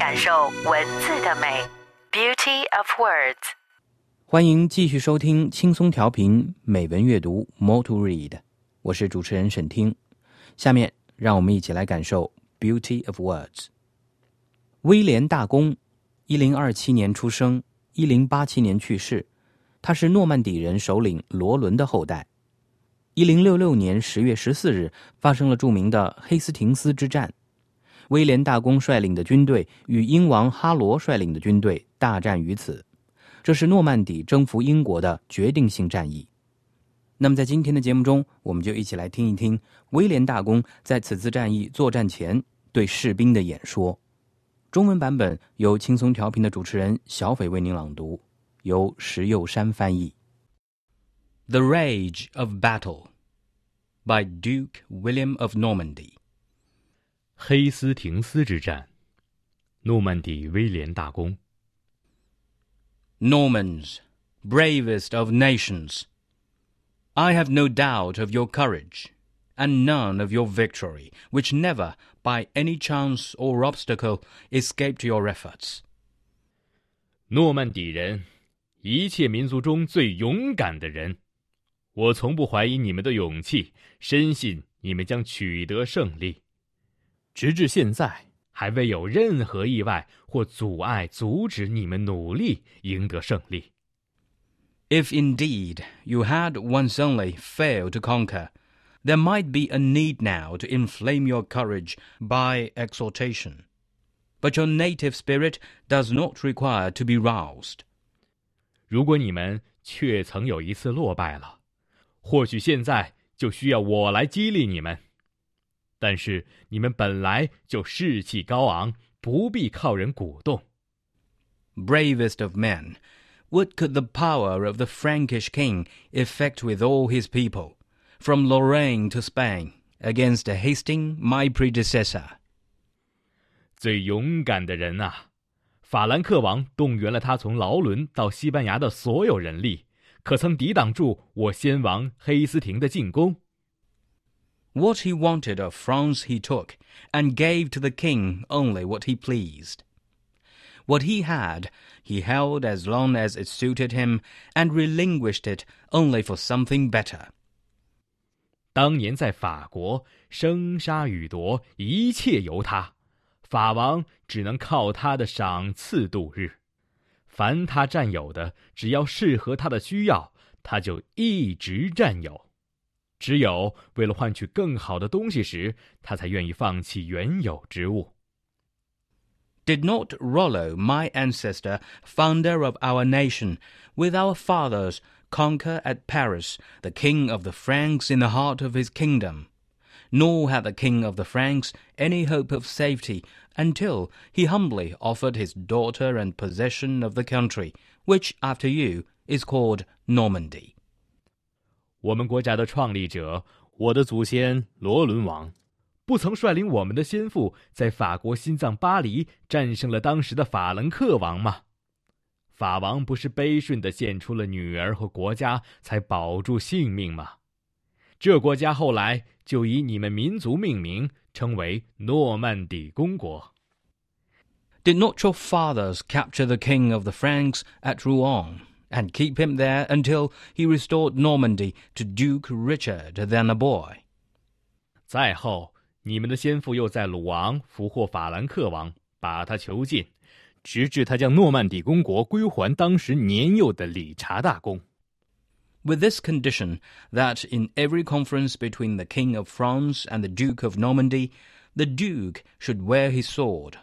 感受文字的美，Beauty of Words。欢迎继续收听轻松调频美文阅读 More to Read，我是主持人沈听。下面让我们一起来感受 Beauty of Words。威廉大公，一零二七年出生，一零八七年去世。他是诺曼底人首领罗伦的后代。一零六六年十月十四日发生了著名的黑斯廷斯之战，威廉大公率领的军队与英王哈罗率领的军队大战于此。这是诺曼底征服英国的决定性战役。那么，在今天的节目中，我们就一起来听一听威廉大公在此次战役作战前对士兵的演说。中文版本由轻松调频的主持人小斐为您朗读，由石佑山翻译。《The Rage of Battle》by Duke William of Normandy。黑斯廷斯之战，诺曼底威廉大公。Normans, bravest of nations, I have no doubt of your courage, and none of your victory, which never, by any chance or obstacle, escaped your efforts. 诺曼底人，一切民族中最勇敢的人，我从不怀疑你们的勇气，深信你们将取得胜利。 直至现在。还未有任何意外或阻碍阻止你们努力赢得胜利。If indeed you had once only failed to conquer, there might be a need now to inflame your courage by exhortation. But your native spirit does not require to be roused. 如果你们确曾有一次落败了，或许现在就需要我来激励你们。 但是你们本来就士气高昂，不必靠人鼓动。Bravest of men, what could the power of the Frankish king effect with all his people, from Lorraine to Spain, against Hastings, my predecessor? 最勇敢的人啊！法兰克王动员了他从劳伦到西班牙的所有人力，可曾抵挡住我先王黑斯廷的进攻 ？what he wanted of France he took, and gave to the king only what he pleased. What he had, he held as long as it suited him, and relinquished it only for something better. 当年在法国，生杀予夺，一切由他，法王只能靠他的赏赐度日。凡他占有的，只要适合他的需要，他就一直占有。 只有为了换取更好的东西时，他才愿意放弃原有之物。Did not Rollo, my ancestor, founder of our nation, with our fathers, conquer at Paris the king of the Franks in the heart of his kingdom? Nor had the king of the Franks any hope of safety until he humbly offered his daughter and possession of the country, which, after you, is called Normandy. 我们国家的创立者，我的祖先罗伦王，不曾率领我们的先父在法国心脏巴黎战胜了当时的法兰克王吗？法王不是悲顺的献出了女儿和国家才保住性命吗？这国家后来就以你们民族命名，称为诺曼底公国。Did not your fathers capture the king of the Franks at Rouen? and keep him there until he restored Normandy to Duke Richard than a boy. 再后，你们的先父又在鲁昂俘获法兰克王，把他囚禁，直至他将诺曼底公国归还当时年幼的理查大公。With this condition that in every conference between the King of France and the Duke of Normandy, the Duke should wear his sword,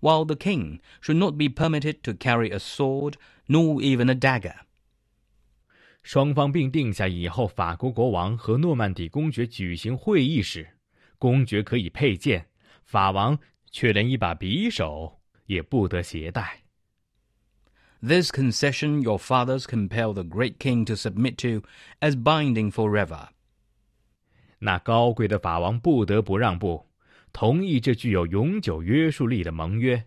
while the King should not be permitted to carry a sword nor even a dagger. 双方并定下以后，法国国王和诺曼底公爵举行会议时，公爵可以佩剑，法王却连一把匕首也不得携带。 This concession your fathers compel the great king to submit to as binding forever. 那高贵的法王不得不让步，同意这具有永久约束力的盟约。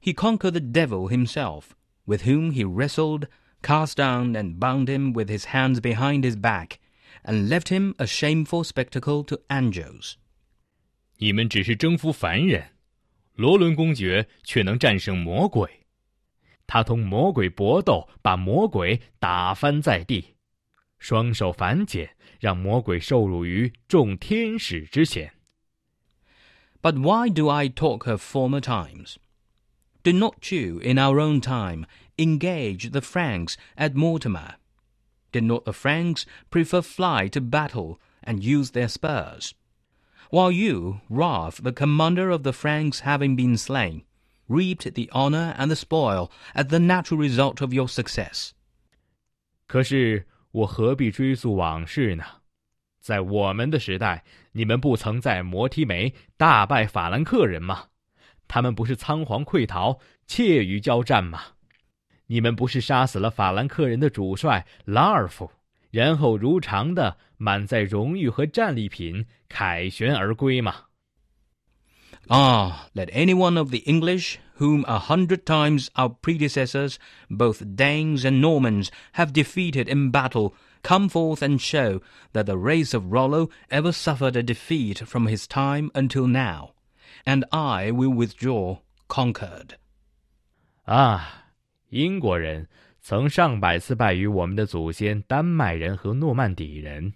He conquered the devil himself, with whom he wrestled, cast down and bound him with his hands behind his back, and left him a shameful spectacle to angels. 你们只是征服凡人，罗伦公爵却能战胜魔鬼。他同魔鬼搏斗，把魔鬼打翻在地，双手反剪，让魔鬼受辱于众天使之前。But why do I talk of former times? Did not you, in our own time, engage the Franks at Mortemer? Did not the Franks prefer fly to battle and use their spurs? While you, Ralph, the commander of the Franks, having been slain, reaped the honor and the spoil as the natural result of your success. 可是我何必追溯往事呢？在我们的时代，你们不曾在摩提梅大败法兰克人吗？他们不是仓皇溃逃、怯于交战吗？你们不是杀死了法兰克人的主帅拉尔夫，然后如常的满载荣誉和战利品凯旋而归吗？Ah, let any one of the English, whom a hundred times our predecessors, both Danes and Normans, have defeated in battle, come forth and show that the race of Rollo ever suffered a defeat from his time until now and I will withdraw conquered. 啊，英国人曾上百次败于我们的祖先丹麦人和诺曼底人。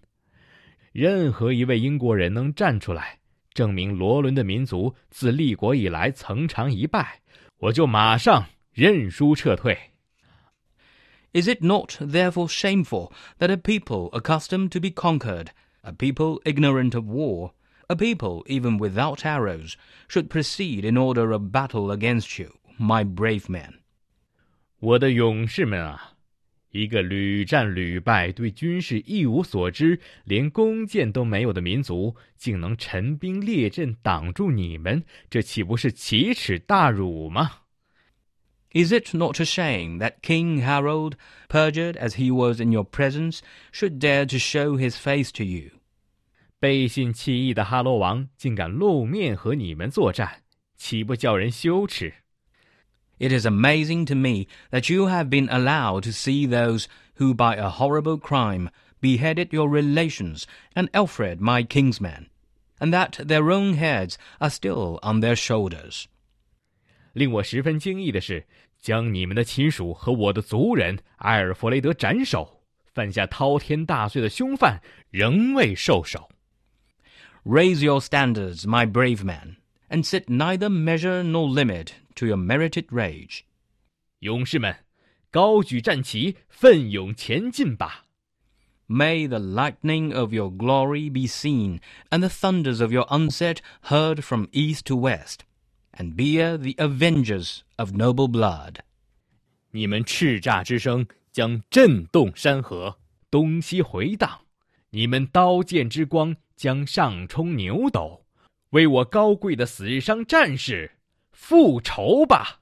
任何一位英国人能站出来证明罗伦的民族自立国以来曾尝一败，我就马上认输撤退。Is it not therefore shameful that a people accustomed to be conquered, a people ignorant of war, a people, even without arrows, should proceed in order of battle against you, my brave men. 我的勇士们啊，一个屡战屡败、对军事一无所知、连弓箭都没有的民族，竟能陈兵列阵挡住你们，这岂不是奇耻大辱吗？Is it not a shame that King Harold, perjured as he was in your presence, should dare to show his face to you? 背信弃义的哈罗王竟敢露面和你们作战，岂不叫人羞耻？It is amazing to me that you have been allowed to see those who by a horrible crime beheaded your relations and Alfred my kinsman, and that their own heads are still on their shoulders. 令我十分惊异的是，将你们的亲属和我的族人埃尔弗雷德斩首，犯下滔天大罪的凶犯仍未受首。 Raise your standards, my brave men, and set neither measure nor limit to your merited rage. 勇士们，高举战旗，奋勇前进吧！May the lightning of your glory be seen, and the thunders of your onset heard from east to west, and be the avengers of noble blood. 你们叱咤之声将震动山河，东西回荡；你们刀剑之光 将上冲牛斗，为我高贵的死伤战士复仇吧！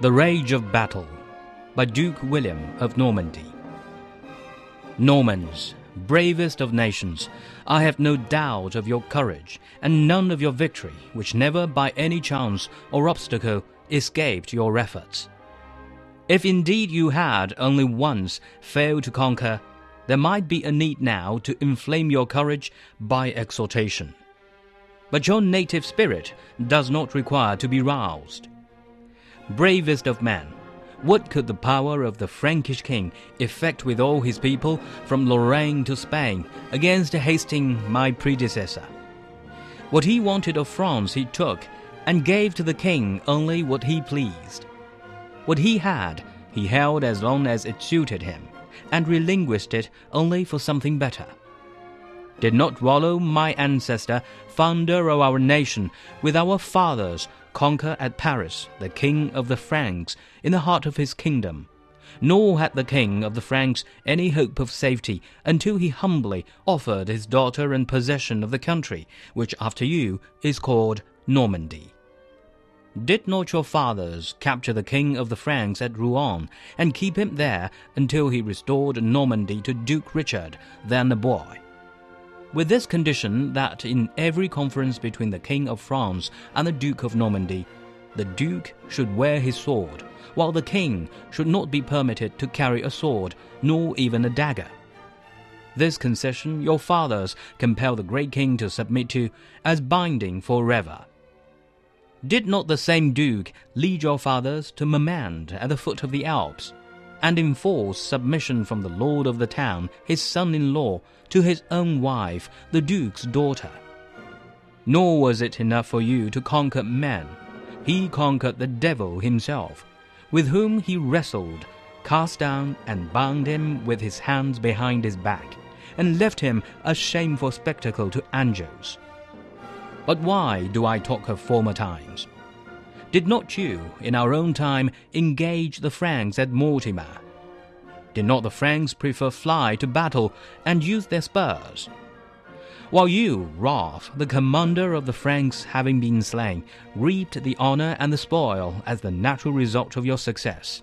The Rage of Battle by Duke William of Normandy. Normans, bravest of nations, I have no doubt of your courage, and none of your victory, which never by any chance or obstacle escaped your efforts. If indeed you had only once failed to conquer, there might be a need now to inflame your courage by exhortation. But your native spirit does not require to be roused. Bravest of men, What could the power of the Frankish king effect with all his people from Lorraine to Spain against Hastings, my predecessor? What he wanted of France he took, and gave to the king only what he pleased. What he had, he held as long as it suited him, and relinquished it only for something better. Did not Rollo, my ancestor, founder of our nation, with our fathers, conquer at Paris the king of the Franks in the heart of his kingdom. Nor had the king of the Franks any hope of safety until he humbly offered his daughter in possession of the country, which after you is called Normandy. Did not your fathers capture the king of the Franks at Rouen and keep him there until he restored Normandy to Duke Richard, then a boy? With this condition that in every conference between the King of France and the Duke of Normandy, the Duke should wear his sword, while the King should not be permitted to carry a sword, nor even a dagger. This concession your fathers compel the great King to submit to as binding forever. Did not the same Duke lead your fathers to Marmande at the foot of the Alps? And enforce submission from the lord of the town, his son in law, to his own wife, the duke's daughter. Nor was it enough for you to conquer men. He conquered the devil himself, with whom he wrestled, cast down, and bound him with his hands behind his back, and left him a shameful spectacle to angels. But why do I talk of former times? Did not you, in our own time, engage the Franks at Mortemer? Did not the Franks prefer fly to battle and use their spurs? While you, Rolf, the commander of the Franks having been slain, reaped the honor and the spoil as the natural result of your success.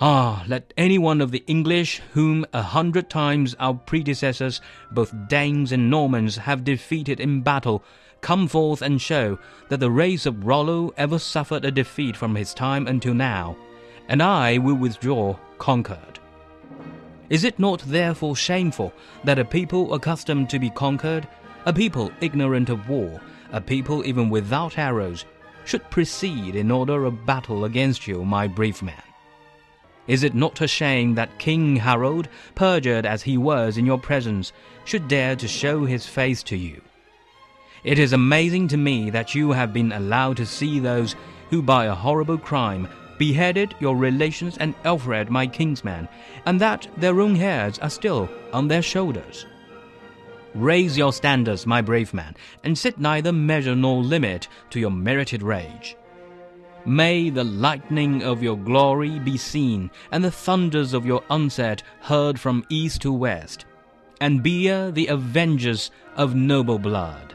Ah, let any one of the English, whom a hundred times our predecessors, both Danes and Normans, have defeated in battle, come forth and show that the race of Rollo ever suffered a defeat from his time until now, and I will withdraw conquered. Is it not therefore shameful that a people accustomed to be conquered, a people ignorant of war, a people even without arrows, should proceed in order of battle against you, my brave man? Is it not a shame that King Harold, perjured as he was in your presence, should dare to show his face to you? It is amazing to me that you have been allowed to see those who by a horrible crime beheaded your relations and Alfred my kinsman, and that their own hairs are still on their shoulders. Raise your standards, my brave man, and set neither measure nor limit to your merited rage. May the lightning of your glory be seen, and the thunders of your onset heard from east to west, and be the avengers of noble blood.